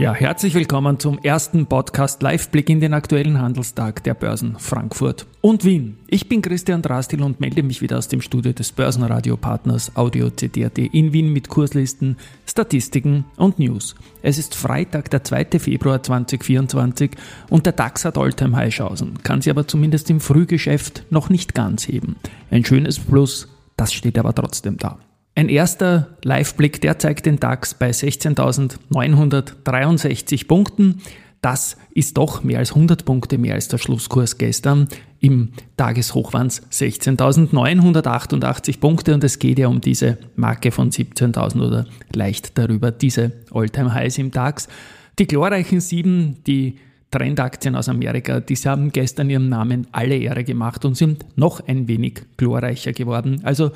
ja, herzlich willkommen zum ersten Podcast Live-Blick in den aktuellen Handelstag der Börsen Frankfurt und Wien. Ich bin Christian Drastil und melde mich wieder aus dem Studio des Börsenradiopartners Audio CD.at in Wien mit Kurslisten, Statistiken und News. Es ist Freitag, der 2. Februar 2024 und der DAX hat Alltime High Chancen, kann sie aber zumindest im Frühgeschäft noch nicht ganz heben. Ein schönes Plus, das steht aber trotzdem da. Ein erster Live-Blick, der zeigt den DAX bei 16.963 Punkten. Das ist doch mehr als 100 Punkte mehr als der Schlusskurs gestern. Im Tageshoch waren es 16.988 Punkte und es geht ja um diese Marke von 17.000 oder leicht darüber, diese All-Time-Highs im DAX. Die glorreichen sieben, die Trendaktien aus Amerika, die haben gestern ihrem Namen alle Ehre gemacht und sind noch ein wenig glorreicher geworden. Also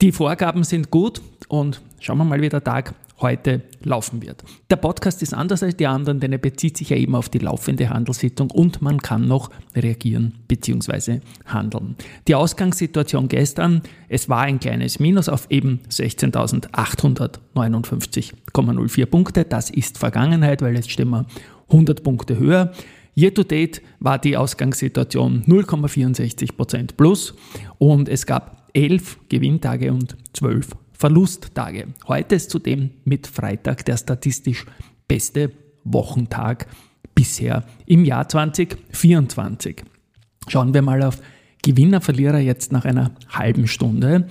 die Vorgaben sind gut und schauen wir mal, wie der Tag heute laufen wird. Der Podcast ist anders als die anderen, denn er bezieht sich ja eben auf die laufende Handelssitzung und man kann noch reagieren bzw. handeln. Die Ausgangssituation gestern, es war ein kleines Minus auf eben 16.859,04 Punkte. Das ist Vergangenheit, weil jetzt stehen wir 100 Punkte höher. Year to date war die Ausgangssituation 0,64% plus und es gab elf Gewinntage und zwölf Verlusttage. Heute ist zudem mit Freitag der statistisch beste Wochentag bisher im Jahr 2024. Schauen wir mal auf Gewinner, Verlierer jetzt nach einer halben Stunde.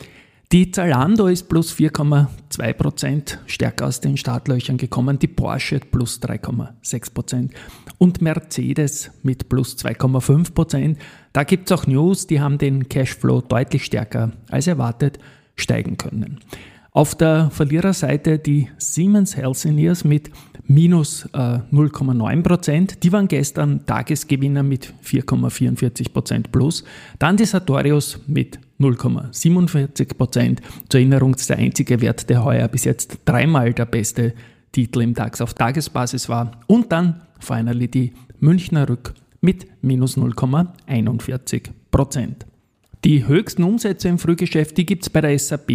Die Zalando ist plus 4,2% stärker aus den Startlöchern gekommen, die Porsche plus 3,6% und Mercedes mit plus 2,5%. Da gibt es auch News, die haben den Cashflow deutlich stärker als erwartet steigen können. Auf der Verliererseite die Siemens Healthineers mit minus äh, 0,9%. Die waren gestern Tagesgewinner mit 4,44% plus. Dann die Sartorius mit 0,47%. Zur Erinnerung, das ist der einzige Wert, der heuer bis jetzt dreimal der beste Titel im DAX auf Tagesbasis war. Und dann finally die Münchner Rück mit minus 0,41%. Die höchsten Umsätze im Frühgeschäft, die gibt es bei der SAP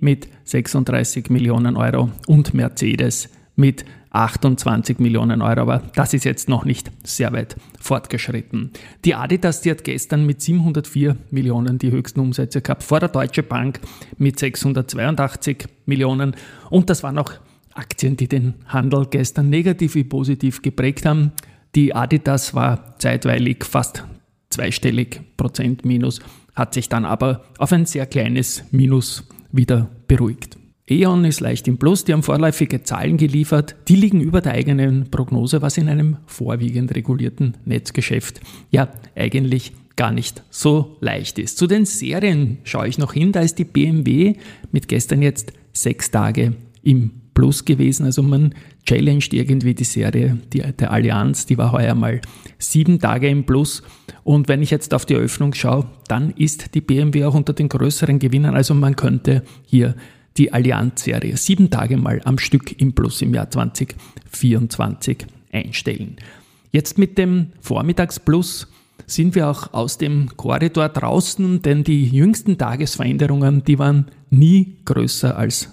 mit 36 Millionen Euro und Mercedes mit 28 Millionen Euro, aber das ist jetzt noch nicht sehr weit fortgeschritten. Die Adidas, die hat gestern mit 704 Millionen die höchsten Umsätze gehabt, vor der Deutsche Bank mit 682 Millionen und das waren auch Aktien, die den Handel gestern negativ wie positiv geprägt haben. Die Adidas war zeitweilig fast zweistellig Prozent Minus, hat sich dann aber auf ein sehr kleines Minus wieder beruhigt. E.ON ist leicht im Plus, die haben vorläufige Zahlen geliefert, die liegen über der eigenen Prognose, was in einem vorwiegend regulierten Netzgeschäft ja eigentlich gar nicht so leicht ist. Zu den Serien schaue ich noch hin, da ist die BMW mit gestern jetzt sechs Tage im Plus gewesen, also man challenged irgendwie die Serie die, der Allianz, die war heuer mal sieben Tage im Plus und wenn ich jetzt auf die Eröffnung schaue, dann ist die BMW auch unter den größeren Gewinnern, also man könnte hier die Allianz-Serie sieben Tage mal am Stück im Plus im Jahr 2024 einstellen. Jetzt mit dem Vormittagsplus sind wir auch aus dem Korridor draußen, denn die jüngsten Tagesveränderungen, die waren nie größer als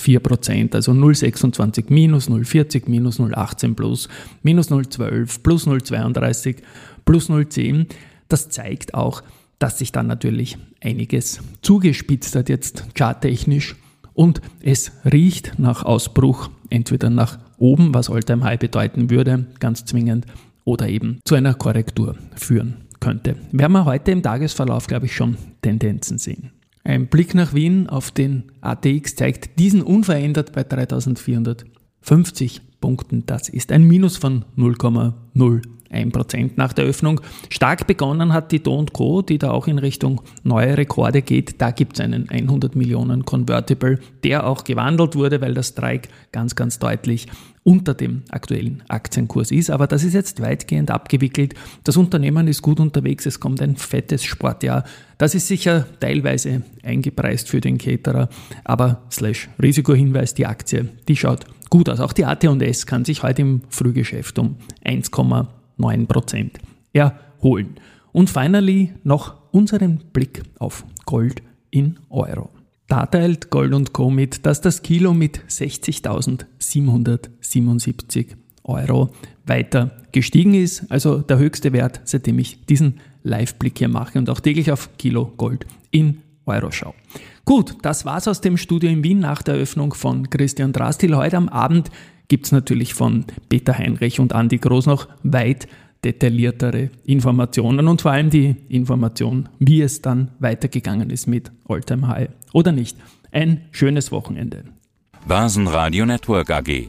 0,4% also 0,26 minus, 0,40 minus, 0,18 plus, minus 0,12 plus 0,32 plus 0,10. Das zeigt auch, dass sich dann natürlich einiges zugespitzt hat jetzt charttechnisch und es riecht nach Ausbruch, entweder nach oben, was Alltime High bedeuten würde, ganz zwingend, oder eben zu einer Korrektur führen könnte. Werden wir heute im Tagesverlauf, glaube ich, schon Tendenzen sehen. Ein Blick nach Wien auf den ATX zeigt diesen unverändert bei 3450 Punkten. Das ist ein Minus von 0,0 1% nach der Öffnung. Stark begonnen hat die Do Co., die da auch in Richtung neue Rekorde geht. Da gibt es einen 100 Millionen Convertible, der auch gewandelt wurde, weil der Strike ganz, ganz deutlich unter dem aktuellen Aktienkurs ist. Aber das ist jetzt weitgehend abgewickelt. Das Unternehmen ist gut unterwegs. Es kommt ein fettes Sportjahr. Das ist sicher teilweise eingepreist für den Caterer. Aber slash Risikohinweis, die Aktie, die schaut gut aus. Auch die AT&S kann sich heute im Frühgeschäft um 1,9 Prozent erholen. Und finally noch unseren Blick auf Gold in Euro. Da teilt Gold Co. mit, dass das Kilo mit 60.777 Euro weiter gestiegen ist. Also der höchste Wert, seitdem ich diesen Live-Blick hier mache und auch täglich auf Kilo Gold in Euro schaue. Gut, das war's aus dem Studio in Wien nach der Eröffnung von Christian Drastil. Heute am Abend gibt's natürlich von Peter Heinrich und Andi Groß noch weit detailliertere Informationen und vor allem die Information, wie es dann weitergegangen ist mit Alltime High oder nicht. Ein schönes Wochenende. Basen Network AG